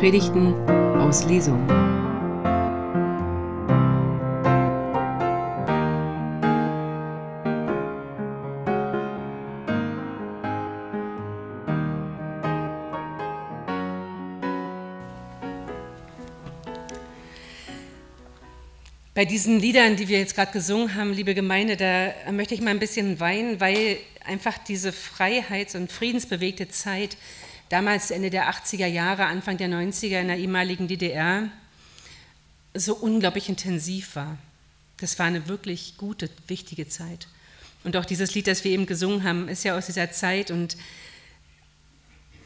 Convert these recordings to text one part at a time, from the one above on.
Predigten aus Lesung. Bei diesen Liedern, die wir jetzt gerade gesungen haben, liebe Gemeinde, da möchte ich mal ein bisschen weinen, weil einfach diese freiheits- und friedensbewegte Zeit, damals Ende der 80er Jahre, Anfang der 90er in der ehemaligen DDR, so unglaublich intensiv war. Das war eine wirklich gute, wichtige Zeit. Und auch dieses Lied, das wir eben gesungen haben, ist ja aus dieser Zeit und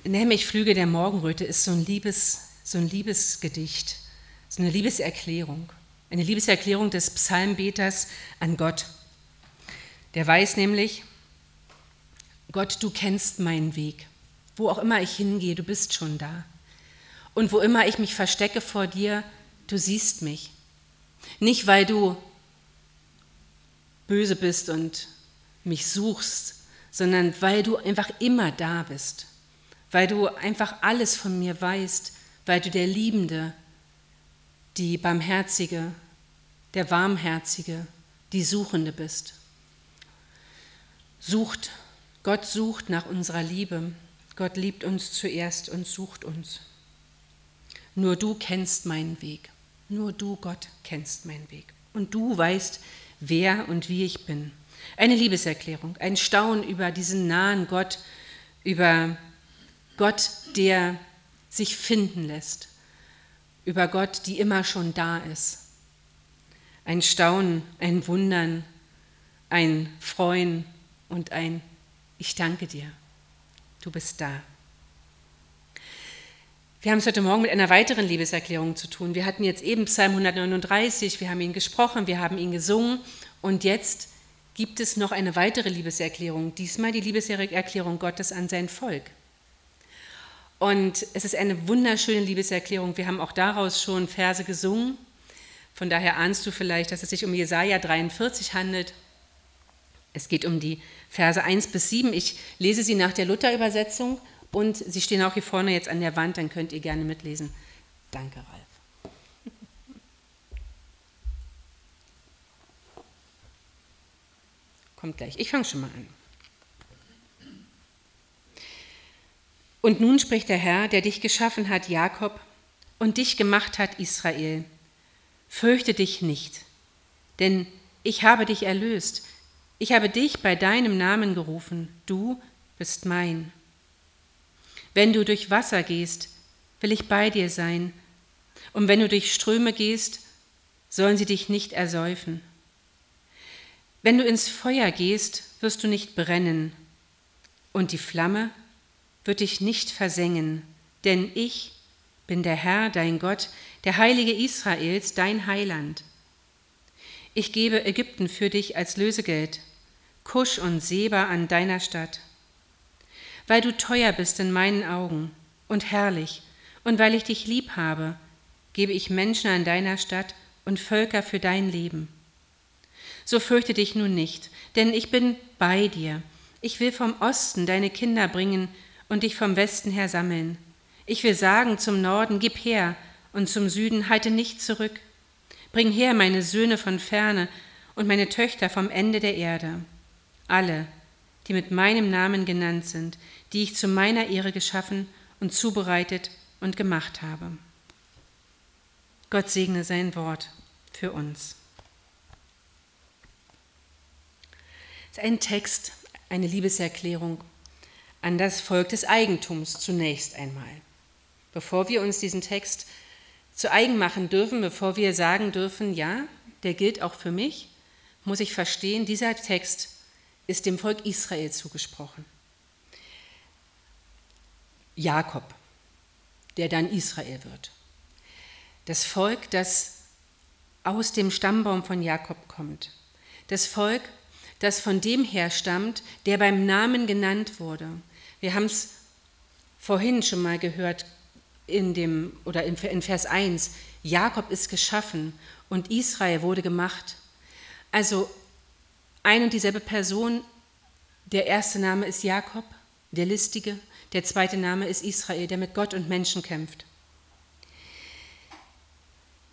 Nämlich Flüge der Morgenröte ist so ein, Liebes, so ein Liebesgedicht, so eine Liebeserklärung. Eine Liebeserklärung des Psalmbeters an Gott. Der weiß nämlich, Gott, du kennst meinen Weg. Wo auch immer ich hingehe, du bist schon da. Und wo immer ich mich verstecke vor dir, du siehst mich. Nicht, weil du böse bist und mich suchst, sondern weil du einfach immer da bist. Weil du einfach alles von mir weißt, weil du der Liebende, die Barmherzige, der Warmherzige, die Suchende bist. Sucht, Gott sucht nach unserer Liebe. Gott liebt uns zuerst und sucht uns. Nur du kennst meinen Weg. Nur du, Gott, kennst meinen Weg. Und du weißt, wer und wie ich bin. Eine Liebeserklärung, ein Staunen über diesen nahen Gott, über Gott, der sich finden lässt, über Gott, die immer schon da ist ein Staunen, ein Wundern, ein Freuen und ein Ich danke dir, du bist da. Wir haben es heute Morgen mit einer weiteren Liebeserklärung zu tun. Wir hatten jetzt eben Psalm 139, wir haben ihn gesprochen, wir haben ihn gesungen und jetzt gibt es noch eine weitere Liebeserklärung, diesmal die Liebeserklärung Gottes an sein Volk. Und es ist eine wunderschöne Liebeserklärung. Wir haben auch daraus schon Verse gesungen. Von daher ahnst du vielleicht, dass es sich um Jesaja 43 handelt. Es geht um die Verse 1 bis 7. Ich lese sie nach der Luther-Übersetzung und sie stehen auch hier vorne jetzt an der Wand, dann könnt ihr gerne mitlesen. Danke, Ralf. Kommt gleich. Ich fange schon mal an. Und nun spricht der Herr, der dich geschaffen hat, Jakob, und dich gemacht hat, Israel. Fürchte dich nicht, denn ich habe dich erlöst. Ich habe dich bei deinem Namen gerufen. Du bist mein. Wenn du durch Wasser gehst, will ich bei dir sein. Und wenn du durch Ströme gehst, sollen sie dich nicht ersäufen. Wenn du ins Feuer gehst, wirst du nicht brennen, und die Flamme wird dich nicht versengen, denn ich bin der Herr, dein Gott, der Heilige Israels, dein Heiland. Ich gebe Ägypten für dich als Lösegeld, Kusch und Seba an deiner Stadt. Weil du teuer bist in meinen Augen und herrlich, und weil ich dich lieb habe, gebe ich Menschen an deiner Stadt und Völker für dein Leben. So fürchte dich nun nicht, denn ich bin bei dir. Ich will vom Osten deine Kinder bringen und dich vom Westen her sammeln. Ich will sagen zum Norden, gib her, und zum Süden, halte nicht zurück. Bring her meine Söhne von ferne und meine Töchter vom Ende der Erde. Alle, die mit meinem Namen genannt sind, die ich zu meiner Ehre geschaffen und zubereitet und gemacht habe. Gott segne sein Wort für uns. Es ist ein Text, eine Liebeserklärung an das Volk des Eigentums zunächst einmal. Bevor wir uns diesen Text zu eigen machen dürfen, bevor wir sagen dürfen, ja, der gilt auch für mich, muss ich verstehen, dieser Text ist dem Volk Israel zugesprochen. Jakob, der dann Israel wird. Das Volk, das aus dem Stammbaum von Jakob kommt. Das Volk, das von dem herstammt, der beim Namen genannt wurde. Wir haben es vorhin schon mal gehört, in dem oder in Vers 1, Jakob ist geschaffen und Israel wurde gemacht. Also ein und dieselbe Person, der erste Name ist Jakob, der Listige, der zweite Name ist Israel, der mit Gott und Menschen kämpft.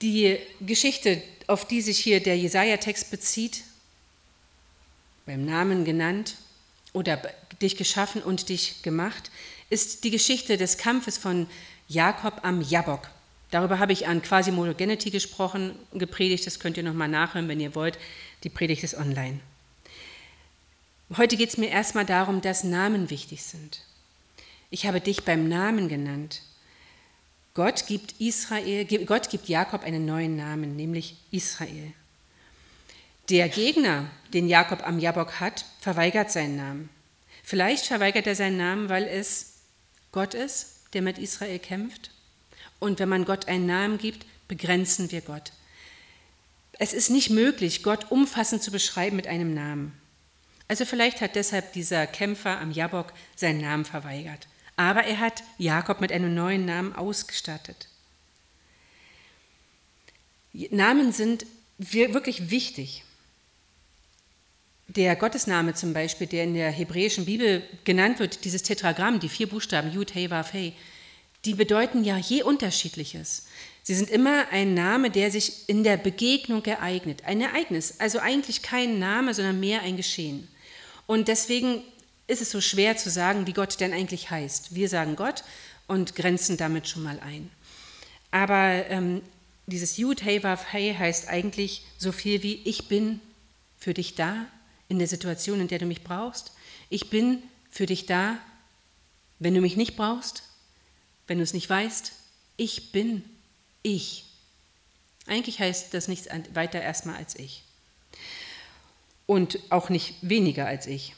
Die Geschichte, auf die sich hier der Jesaja-Text bezieht, beim Namen genannt oder dich geschaffen und dich gemacht, ist die Geschichte des Kampfes von Jakob am Jabok. Darüber habe ich an Quasimodogenity gesprochen, gepredigt, das könnt ihr nochmal nachhören, wenn ihr wollt. Die Predigt ist online. Heute geht es mir erstmal darum, dass Namen wichtig sind. Ich habe dich beim Namen genannt. Gott gibt, Israel, Gott gibt Jakob einen neuen Namen, nämlich Israel. Der Gegner, den Jakob am Jabok hat, verweigert seinen Namen. Vielleicht verweigert er seinen Namen, weil es Gott ist, der mit Israel kämpft. Und wenn man Gott einen Namen gibt, begrenzen wir Gott. Es ist nicht möglich, Gott umfassend zu beschreiben mit einem Namen. Also vielleicht hat deshalb dieser Kämpfer am Jabok seinen Namen verweigert. Aber er hat Jakob mit einem neuen Namen ausgestattet. Namen sind wirklich wichtig. Der Gottesname zum Beispiel, der in der hebräischen Bibel genannt wird, dieses Tetragramm, die vier Buchstaben Yud, Hey, Vav, Hey, die bedeuten ja je unterschiedliches. Sie sind immer ein Name, der sich in der Begegnung ereignet. Ein Ereignis, also eigentlich kein Name, sondern mehr ein Geschehen. Und deswegen ist es so schwer zu sagen, wie Gott denn eigentlich heißt. Wir sagen Gott und grenzen damit schon mal ein. Aber ähm, dieses Yud, Hey, Vav, Hey heißt eigentlich so viel wie ich bin für dich da in der Situation, in der du mich brauchst. Ich bin für dich da, wenn du mich nicht brauchst, wenn du es nicht weißt. Ich bin ich. Eigentlich heißt das nichts weiter erstmal als ich. Und auch nicht weniger als ich.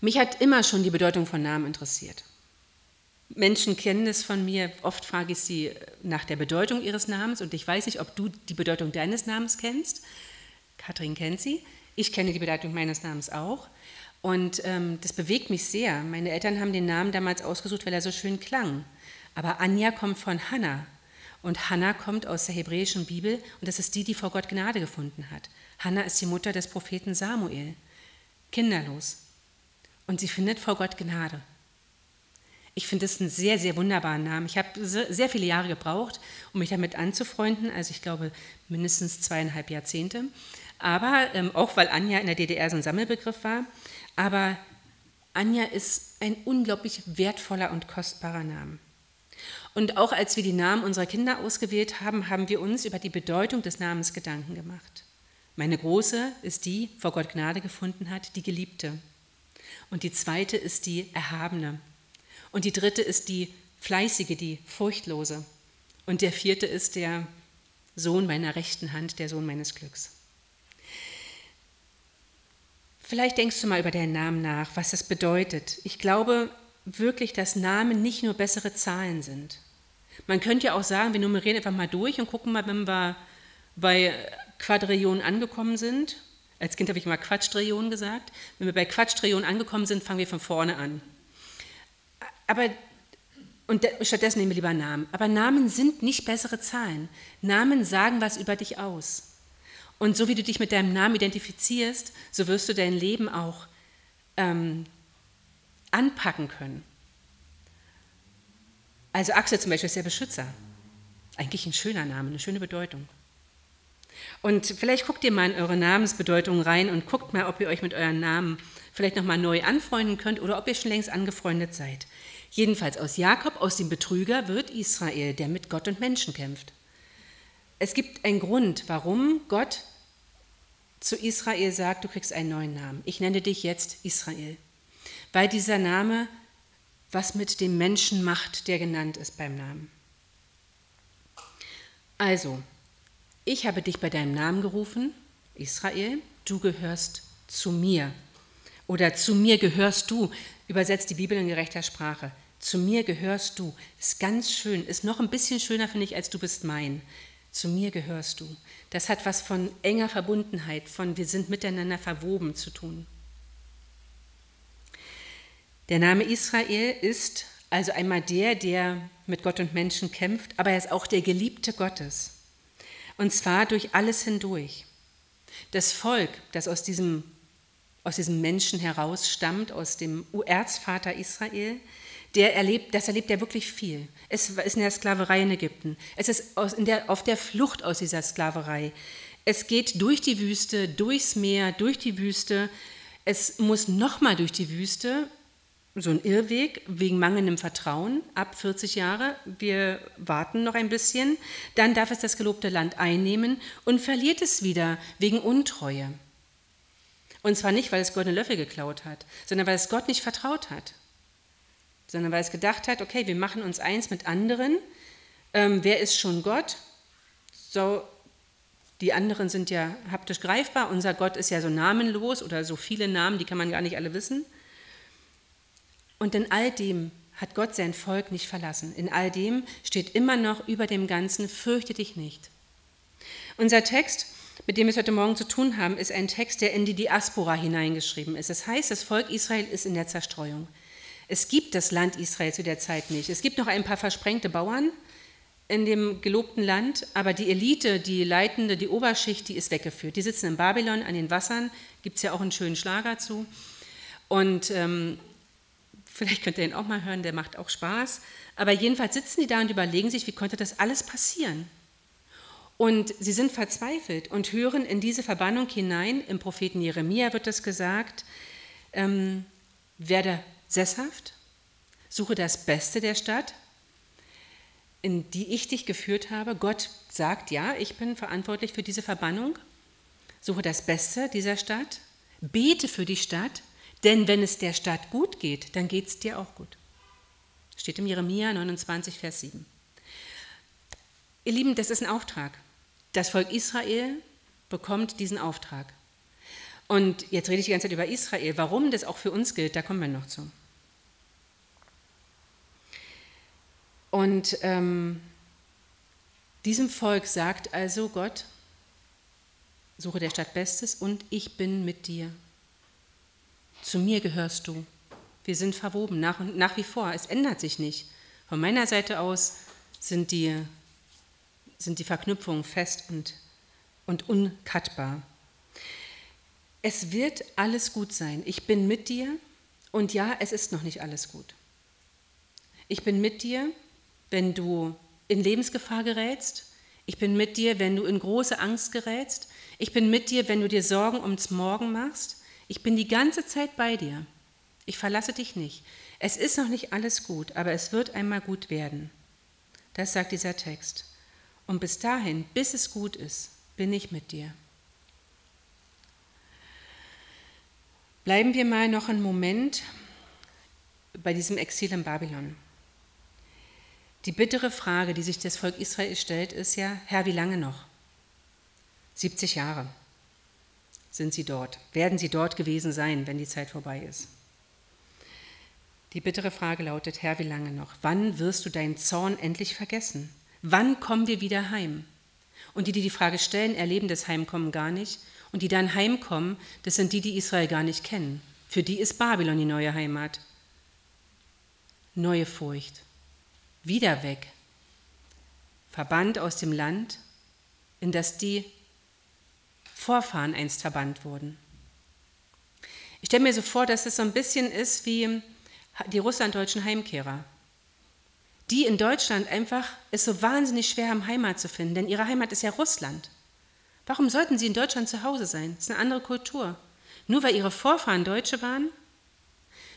Mich hat immer schon die Bedeutung von Namen interessiert. Menschen kennen es von mir, oft frage ich sie nach der Bedeutung ihres Namens und ich weiß nicht, ob du die Bedeutung deines Namens kennst. Kathrin kennt sie. Ich kenne die Bedeutung meines Namens auch. Und ähm, das bewegt mich sehr. Meine Eltern haben den Namen damals ausgesucht, weil er so schön klang. Aber Anja kommt von Hannah. Und Hannah kommt aus der hebräischen Bibel und das ist die, die vor Gott Gnade gefunden hat. Hannah ist die Mutter des Propheten Samuel, kinderlos und sie findet vor Gott Gnade. Ich finde es einen sehr, sehr wunderbaren Namen. Ich habe sehr viele Jahre gebraucht, um mich damit anzufreunden, also ich glaube mindestens zweieinhalb Jahrzehnte. Aber ähm, auch weil Anja in der DDR so ein Sammelbegriff war. Aber Anja ist ein unglaublich wertvoller und kostbarer Name. Und auch als wir die Namen unserer Kinder ausgewählt haben, haben wir uns über die Bedeutung des Namens Gedanken gemacht. Meine große ist die, vor Gott Gnade gefunden hat, die Geliebte. Und die zweite ist die Erhabene. Und die dritte ist die Fleißige, die Furchtlose. Und der vierte ist der Sohn meiner rechten Hand, der Sohn meines Glücks. Vielleicht denkst du mal über deinen Namen nach, was das bedeutet. Ich glaube wirklich, dass Namen nicht nur bessere Zahlen sind. Man könnte ja auch sagen, wir nummerieren einfach mal durch und gucken mal, wenn wir bei Quadrillionen angekommen sind als Kind habe ich immer Quatschtrillionen gesagt. Wenn wir bei Quatschtrillionen angekommen sind, fangen wir von vorne an. Aber und stattdessen nehmen wir lieber Namen. Aber Namen sind nicht bessere Zahlen. Namen sagen was über dich aus. Und so wie du dich mit deinem Namen identifizierst, so wirst du dein Leben auch ähm, anpacken können. Also Axel zum Beispiel ist der Beschützer. Eigentlich ein schöner Name, eine schöne Bedeutung. Und vielleicht guckt ihr mal in eure Namensbedeutung rein und guckt mal, ob ihr euch mit euren Namen vielleicht nochmal neu anfreunden könnt oder ob ihr schon längst angefreundet seid. Jedenfalls aus Jakob, aus dem Betrüger, wird Israel, der mit Gott und Menschen kämpft. Es gibt einen Grund, warum Gott zu Israel sagt, du kriegst einen neuen Namen. Ich nenne dich jetzt Israel. Weil dieser Name was mit dem Menschen macht, der genannt ist beim Namen. Also, ich habe dich bei deinem Namen gerufen, Israel, du gehörst zu mir. Oder zu mir gehörst du, übersetzt die Bibel in gerechter Sprache. Zu mir gehörst du. Ist ganz schön, ist noch ein bisschen schöner, finde ich, als du bist mein. Zu mir gehörst du. Das hat was von enger Verbundenheit, von wir sind miteinander verwoben zu tun. Der Name Israel ist also einmal der, der mit Gott und Menschen kämpft, aber er ist auch der Geliebte Gottes. Und zwar durch alles hindurch. Das Volk, das aus diesem, aus diesem Menschen heraus stammt, aus dem Erzvater Israel, der erlebt, das erlebt er wirklich viel. Es ist in der Sklaverei in Ägypten. Es ist aus, der, auf der Flucht aus dieser Sklaverei. Es geht durch die Wüste, durchs Meer, durch die Wüste. Es muss nochmal durch die Wüste, so ein Irrweg wegen mangelndem Vertrauen ab 40 Jahre. Wir warten noch ein bisschen. Dann darf es das gelobte Land einnehmen und verliert es wieder wegen Untreue. Und zwar nicht, weil es goldene Löffel geklaut hat, sondern weil es Gott nicht vertraut hat. Sondern weil es gedacht hat, okay, wir machen uns eins mit anderen. Ähm, wer ist schon Gott? So, die anderen sind ja haptisch greifbar. Unser Gott ist ja so namenlos oder so viele Namen, die kann man gar nicht alle wissen. Und in all dem hat Gott sein Volk nicht verlassen. In all dem steht immer noch über dem Ganzen, fürchte dich nicht. Unser Text mit dem wir es heute Morgen zu tun haben, ist ein Text, der in die Diaspora hineingeschrieben ist. Das heißt, das Volk Israel ist in der Zerstreuung. Es gibt das Land Israel zu der Zeit nicht. Es gibt noch ein paar versprengte Bauern in dem gelobten Land, aber die Elite, die Leitende, die Oberschicht, die ist weggeführt. Die sitzen in Babylon an den Wassern, gibt es ja auch einen schönen Schlager zu. Und ähm, vielleicht könnt ihr ihn auch mal hören, der macht auch Spaß. Aber jedenfalls sitzen die da und überlegen sich, wie konnte das alles passieren? Und sie sind verzweifelt und hören in diese Verbannung hinein. Im Propheten Jeremia wird es gesagt, ähm, werde sesshaft, suche das Beste der Stadt, in die ich dich geführt habe. Gott sagt, ja, ich bin verantwortlich für diese Verbannung. Suche das Beste dieser Stadt, bete für die Stadt, denn wenn es der Stadt gut geht, dann geht es dir auch gut. Steht im Jeremia 29, Vers 7. Ihr Lieben, das ist ein Auftrag. Das Volk Israel bekommt diesen Auftrag. Und jetzt rede ich die ganze Zeit über Israel. Warum das auch für uns gilt, da kommen wir noch zu. Und ähm, diesem Volk sagt also Gott, suche der Stadt Bestes und ich bin mit dir. Zu mir gehörst du. Wir sind verwoben, nach, nach wie vor. Es ändert sich nicht. Von meiner Seite aus sind die sind die Verknüpfungen fest und, und unkattbar. Es wird alles gut sein. Ich bin mit dir und ja, es ist noch nicht alles gut. Ich bin mit dir, wenn du in Lebensgefahr gerätst. Ich bin mit dir, wenn du in große Angst gerätst. Ich bin mit dir, wenn du dir Sorgen ums Morgen machst. Ich bin die ganze Zeit bei dir. Ich verlasse dich nicht. Es ist noch nicht alles gut, aber es wird einmal gut werden. Das sagt dieser Text. Und bis dahin, bis es gut ist, bin ich mit dir. Bleiben wir mal noch einen Moment bei diesem Exil in Babylon. Die bittere Frage, die sich das Volk Israel stellt, ist ja, Herr, wie lange noch? 70 Jahre sind sie dort, werden sie dort gewesen sein, wenn die Zeit vorbei ist. Die bittere Frage lautet, Herr, wie lange noch? Wann wirst du deinen Zorn endlich vergessen? Wann kommen wir wieder heim? Und die, die die Frage stellen, erleben das Heimkommen gar nicht. Und die dann heimkommen, das sind die, die Israel gar nicht kennen. Für die ist Babylon die neue Heimat. Neue Furcht. Wieder weg. Verbannt aus dem Land, in das die Vorfahren einst verbannt wurden. Ich stelle mir so vor, dass es so ein bisschen ist wie die russlanddeutschen Heimkehrer die in Deutschland einfach es so wahnsinnig schwer haben, Heimat zu finden, denn ihre Heimat ist ja Russland. Warum sollten sie in Deutschland zu Hause sein? Das ist eine andere Kultur. Nur weil ihre Vorfahren Deutsche waren?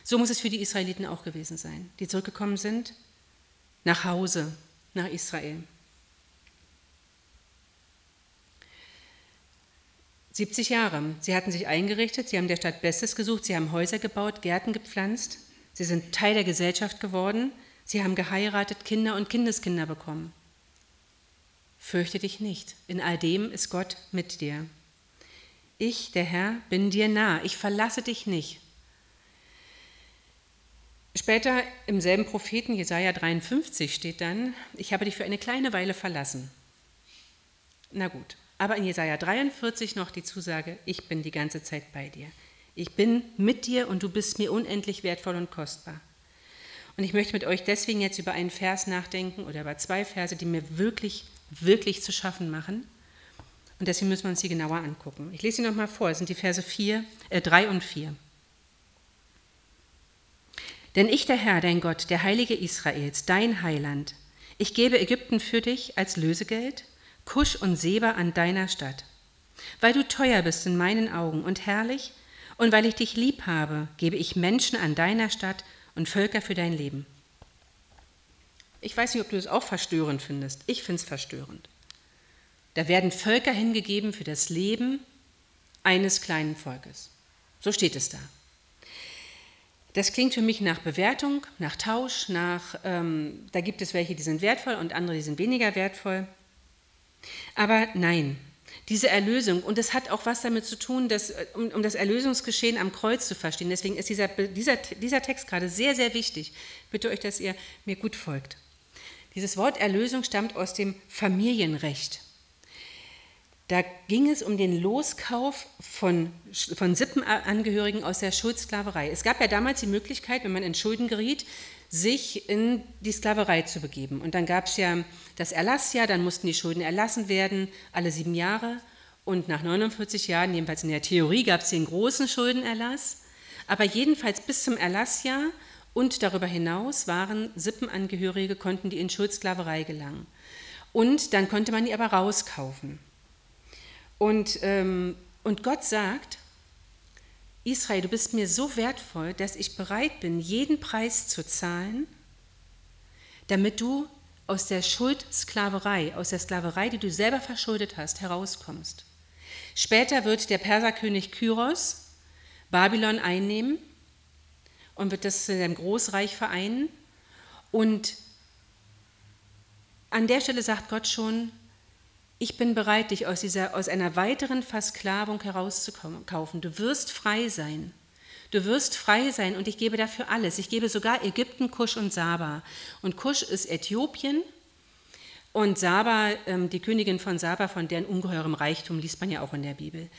So muss es für die Israeliten auch gewesen sein, die zurückgekommen sind nach Hause, nach Israel. 70 Jahre. Sie hatten sich eingerichtet, sie haben der Stadt Bestes gesucht, sie haben Häuser gebaut, Gärten gepflanzt, sie sind Teil der Gesellschaft geworden Sie haben geheiratet, Kinder und Kindeskinder bekommen. Fürchte dich nicht, in all dem ist Gott mit dir. Ich, der Herr, bin dir nah, ich verlasse dich nicht. Später im selben Propheten, Jesaja 53, steht dann: Ich habe dich für eine kleine Weile verlassen. Na gut, aber in Jesaja 43 noch die Zusage: Ich bin die ganze Zeit bei dir. Ich bin mit dir und du bist mir unendlich wertvoll und kostbar. Und ich möchte mit euch deswegen jetzt über einen Vers nachdenken oder über zwei Verse, die mir wirklich, wirklich zu schaffen machen. Und deswegen müssen wir uns sie genauer angucken. Ich lese sie nochmal vor. Es sind die Verse 4, äh, 3 und 4. Denn ich, der Herr, dein Gott, der Heilige Israels, dein Heiland, ich gebe Ägypten für dich als Lösegeld, Kusch und Seba an deiner Stadt. Weil du teuer bist in meinen Augen und herrlich, und weil ich dich lieb habe, gebe ich Menschen an deiner Stadt und Völker für dein Leben. Ich weiß nicht, ob du es auch verstörend findest. Ich finde es verstörend. Da werden Völker hingegeben für das Leben eines kleinen Volkes. So steht es da. Das klingt für mich nach Bewertung, nach Tausch, nach, ähm, da gibt es welche, die sind wertvoll und andere, die sind weniger wertvoll. Aber nein, diese Erlösung, und es hat auch was damit zu tun, dass, um, um, das Erlösungsgeschehen am Kreuz zu verstehen. Deswegen ist dieser, dieser, dieser Text gerade sehr, sehr wichtig. Ich bitte euch, dass ihr mir gut folgt. Dieses Wort Erlösung stammt aus dem Familienrecht. Da ging es um den Loskauf von, von Sippenangehörigen aus der Schuldsklaverei. Es gab ja damals die Möglichkeit, wenn man in Schulden geriet, sich in die Sklaverei zu begeben. Und dann gab es ja das Erlassjahr, dann mussten die Schulden erlassen werden, alle sieben Jahre. Und nach 49 Jahren, jedenfalls in der Theorie, gab es den großen Schuldenerlass. Aber jedenfalls bis zum Erlassjahr und darüber hinaus waren Sippenangehörige, konnten die in Schuldsklaverei gelangen. Und dann konnte man die aber rauskaufen. Und, ähm, und Gott sagt, Israel, du bist mir so wertvoll, dass ich bereit bin, jeden Preis zu zahlen, damit du aus der Schuldsklaverei, aus der Sklaverei, die du selber verschuldet hast, herauskommst. Später wird der Perserkönig Kyros Babylon einnehmen und wird das in einem Großreich vereinen. Und an der Stelle sagt Gott schon, ich bin bereit, dich aus, dieser, aus einer weiteren Versklavung herauszukaufen. Du wirst frei sein. Du wirst frei sein und ich gebe dafür alles. Ich gebe sogar Ägypten, Kusch und Saba. Und Kusch ist Äthiopien und Saba, ähm, die Königin von Saba, von deren ungeheurem Reichtum liest man ja auch in der Bibel.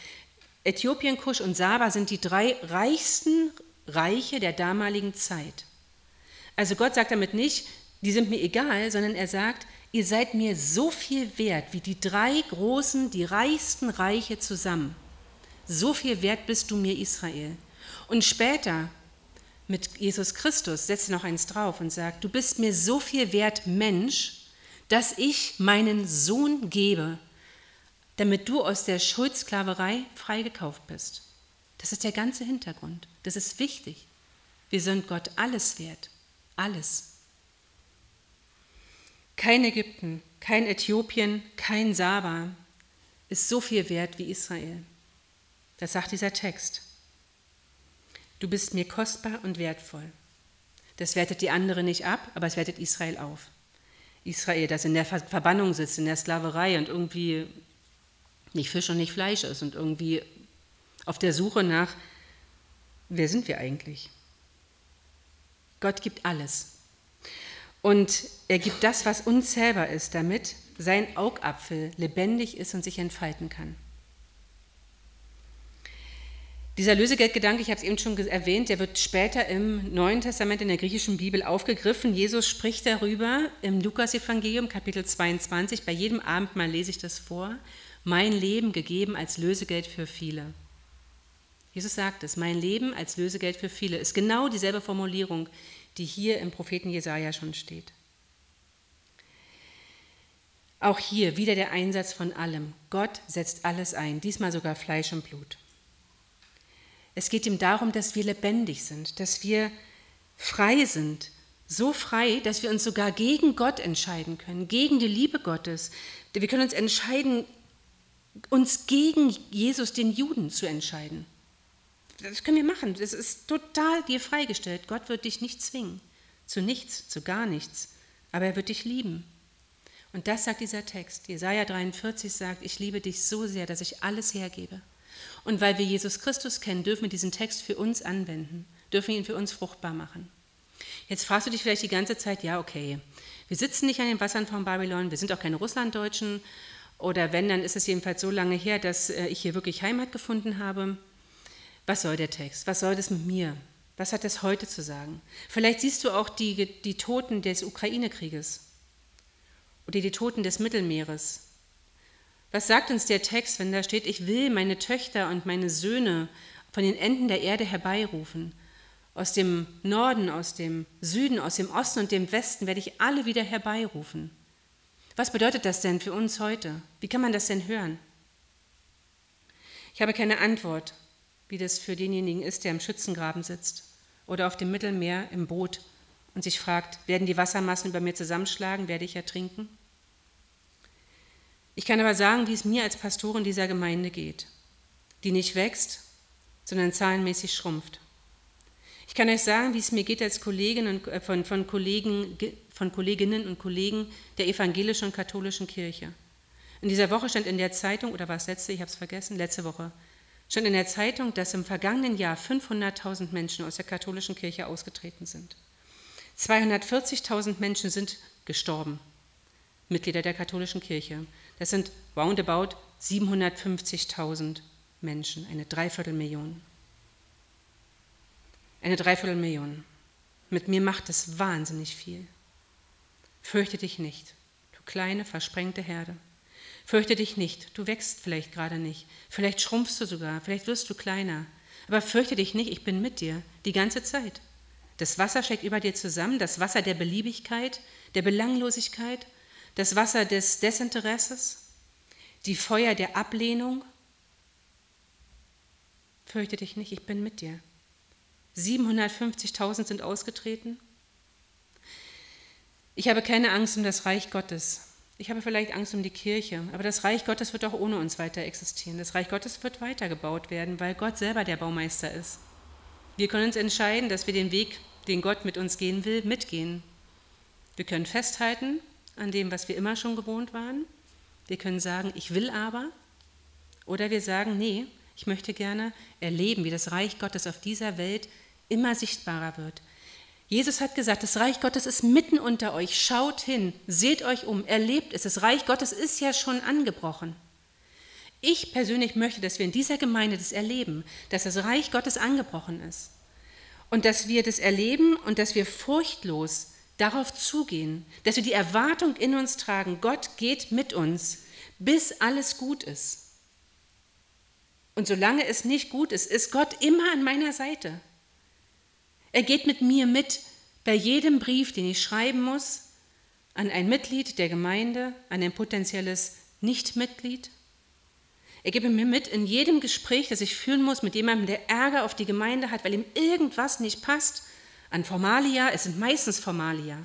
Äthiopien, Kusch und Saba sind die drei reichsten Reiche der damaligen Zeit. Also Gott sagt damit nicht, die sind mir egal, sondern er sagt, ihr seid mir so viel wert wie die drei großen, die reichsten Reiche zusammen. So viel wert bist du mir, Israel. Und später mit Jesus Christus setzt er noch eins drauf und sagt, du bist mir so viel wert, Mensch, dass ich meinen Sohn gebe, damit du aus der Schuldsklaverei freigekauft bist. Das ist der ganze Hintergrund. Das ist wichtig. Wir sind Gott alles wert. Alles. Kein Ägypten, kein Äthiopien, kein Saba ist so viel wert wie Israel. Das sagt dieser Text. Du bist mir kostbar und wertvoll. Das wertet die andere nicht ab, aber es wertet Israel auf. Israel, das in der Verbannung sitzt, in der Sklaverei und irgendwie nicht Fisch und nicht Fleisch ist und irgendwie auf der Suche nach, wer sind wir eigentlich? Gott gibt alles. Und er gibt das, was unzählbar ist, damit sein Augapfel lebendig ist und sich entfalten kann. Dieser Lösegeldgedanke, ich habe es eben schon erwähnt, der wird später im Neuen Testament in der griechischen Bibel aufgegriffen. Jesus spricht darüber im Lukas-Evangelium, Kapitel 22. Bei jedem Abendmahl lese ich das vor. Mein Leben gegeben als Lösegeld für viele. Jesus sagt es, mein Leben als Lösegeld für viele. Ist genau dieselbe Formulierung, die hier im Propheten Jesaja schon steht. Auch hier wieder der Einsatz von allem. Gott setzt alles ein, diesmal sogar Fleisch und Blut. Es geht ihm darum, dass wir lebendig sind, dass wir frei sind, so frei, dass wir uns sogar gegen Gott entscheiden können, gegen die Liebe Gottes. Wir können uns entscheiden, uns gegen Jesus, den Juden, zu entscheiden. Das können wir machen. Das ist total dir freigestellt. Gott wird dich nicht zwingen. Zu nichts, zu gar nichts. Aber er wird dich lieben. Und das sagt dieser Text. Jesaja 43 sagt: Ich liebe dich so sehr, dass ich alles hergebe. Und weil wir Jesus Christus kennen, dürfen wir diesen Text für uns anwenden, dürfen ihn für uns fruchtbar machen. Jetzt fragst du dich vielleicht die ganze Zeit: Ja, okay, wir sitzen nicht an den Wassern von Babylon, wir sind auch keine Russlanddeutschen. Oder wenn, dann ist es jedenfalls so lange her, dass äh, ich hier wirklich Heimat gefunden habe. Was soll der Text? Was soll das mit mir? Was hat das heute zu sagen? Vielleicht siehst du auch die, die Toten des Ukraine-Krieges oder die Toten des Mittelmeeres. Was sagt uns der Text, wenn da steht, ich will meine Töchter und meine Söhne von den Enden der Erde herbeirufen? Aus dem Norden, aus dem Süden, aus dem Osten und dem Westen werde ich alle wieder herbeirufen. Was bedeutet das denn für uns heute? Wie kann man das denn hören? Ich habe keine Antwort, wie das für denjenigen ist, der im Schützengraben sitzt oder auf dem Mittelmeer im Boot und sich fragt, werden die Wassermassen über mir zusammenschlagen, werde ich ertrinken? Ich kann aber sagen, wie es mir als Pastorin dieser Gemeinde geht, die nicht wächst, sondern zahlenmäßig schrumpft. Ich kann euch sagen, wie es mir geht als Kollegin äh, von, von, Kollegen, von Kolleginnen und Kollegen der evangelischen und katholischen Kirche. In dieser Woche stand in der Zeitung, oder war es letzte, ich habe es vergessen, letzte Woche, stand in der Zeitung, dass im vergangenen Jahr 500.000 Menschen aus der katholischen Kirche ausgetreten sind. 240.000 Menschen sind gestorben, Mitglieder der katholischen Kirche. Das sind roundabout 750.000 Menschen, eine Dreiviertelmillion. Eine Dreiviertelmillion. Mit mir macht es wahnsinnig viel. Fürchte dich nicht, du kleine, versprengte Herde. Fürchte dich nicht, du wächst vielleicht gerade nicht, vielleicht schrumpfst du sogar, vielleicht wirst du kleiner. Aber fürchte dich nicht, ich bin mit dir die ganze Zeit. Das Wasser schlägt über dir zusammen, das Wasser der Beliebigkeit, der Belanglosigkeit, das Wasser des Desinteresses, die Feuer der Ablehnung. Fürchte dich nicht, ich bin mit dir. 750.000 sind ausgetreten. Ich habe keine Angst um das Reich Gottes. Ich habe vielleicht Angst um die Kirche, aber das Reich Gottes wird auch ohne uns weiter existieren. Das Reich Gottes wird weitergebaut werden, weil Gott selber der Baumeister ist. Wir können uns entscheiden, dass wir den Weg, den Gott mit uns gehen will, mitgehen. Wir können festhalten an dem, was wir immer schon gewohnt waren. Wir können sagen, ich will aber. Oder wir sagen, nee, ich möchte gerne erleben, wie das Reich Gottes auf dieser Welt immer sichtbarer wird. Jesus hat gesagt, das Reich Gottes ist mitten unter euch. Schaut hin, seht euch um, erlebt es. Das Reich Gottes ist ja schon angebrochen. Ich persönlich möchte, dass wir in dieser Gemeinde das erleben, dass das Reich Gottes angebrochen ist. Und dass wir das erleben und dass wir furchtlos darauf zugehen, dass wir die Erwartung in uns tragen, Gott geht mit uns, bis alles gut ist. Und solange es nicht gut ist, ist Gott immer an meiner Seite. Er geht mit mir mit bei jedem Brief, den ich schreiben muss, an ein Mitglied der Gemeinde, an ein potenzielles Nichtmitglied. Er mit mir mit in jedem Gespräch, das ich führen muss mit jemandem, der Ärger auf die Gemeinde hat, weil ihm irgendwas nicht passt an Formalia, es sind meistens Formalia.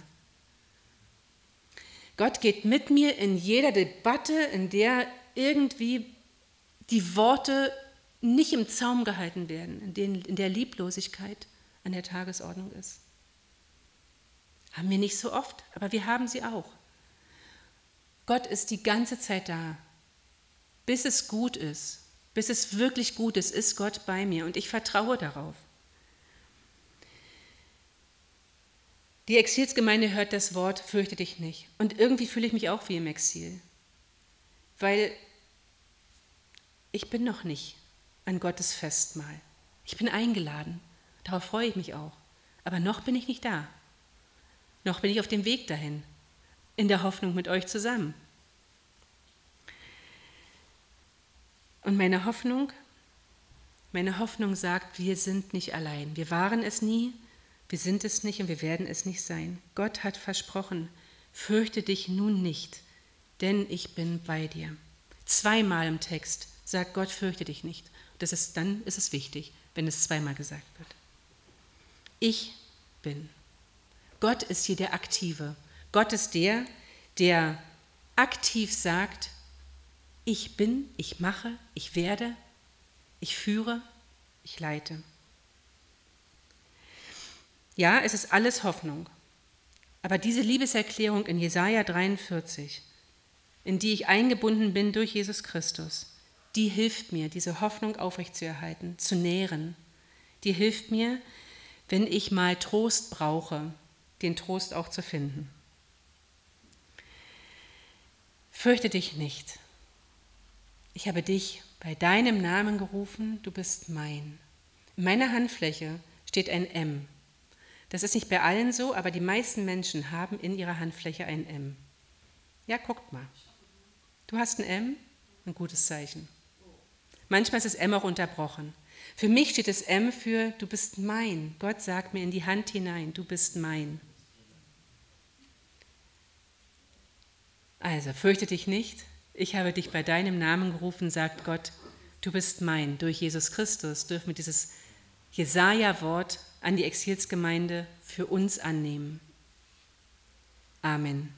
Gott geht mit mir in jeder Debatte, in der irgendwie die Worte nicht im Zaum gehalten werden, in, den, in der Lieblosigkeit an der Tagesordnung ist. Haben wir nicht so oft, aber wir haben sie auch. Gott ist die ganze Zeit da. Bis es gut ist, bis es wirklich gut ist, ist Gott bei mir und ich vertraue darauf. Die Exilsgemeinde hört das Wort, fürchte dich nicht. Und irgendwie fühle ich mich auch wie im Exil. Weil ich bin noch nicht an Gottes Festmahl. Ich bin eingeladen. Darauf freue ich mich auch. Aber noch bin ich nicht da. Noch bin ich auf dem Weg dahin. In der Hoffnung mit euch zusammen. Und meine Hoffnung, meine Hoffnung sagt, wir sind nicht allein. Wir waren es nie, wir sind es nicht und wir werden es nicht sein. Gott hat versprochen, fürchte dich nun nicht, denn ich bin bei dir. Zweimal im Text sagt Gott, fürchte dich nicht. Das ist, dann ist es wichtig, wenn es zweimal gesagt wird. Ich bin. Gott ist hier der Aktive. Gott ist der, der aktiv sagt, ich bin, ich mache, ich werde, ich führe, ich leite. Ja, es ist alles Hoffnung. Aber diese Liebeserklärung in Jesaja 43, in die ich eingebunden bin durch Jesus Christus, die hilft mir, diese Hoffnung aufrechtzuerhalten, zu nähren. Die hilft mir, wenn ich mal Trost brauche, den Trost auch zu finden. Fürchte dich nicht. Ich habe dich bei deinem Namen gerufen, du bist mein. In meiner Handfläche steht ein M, das ist nicht bei allen so, aber die meisten Menschen haben in ihrer Handfläche ein M. Ja, guckt mal. Du hast ein M, ein gutes Zeichen. Manchmal ist das M auch unterbrochen. Für mich steht das M für du bist mein. Gott sagt mir in die Hand hinein, du bist mein. Also fürchte dich nicht, ich habe dich bei deinem Namen gerufen, sagt Gott, du bist mein. Durch Jesus Christus dürfen wir dieses Jesaja-Wort an die Exilsgemeinde für uns annehmen. Amen.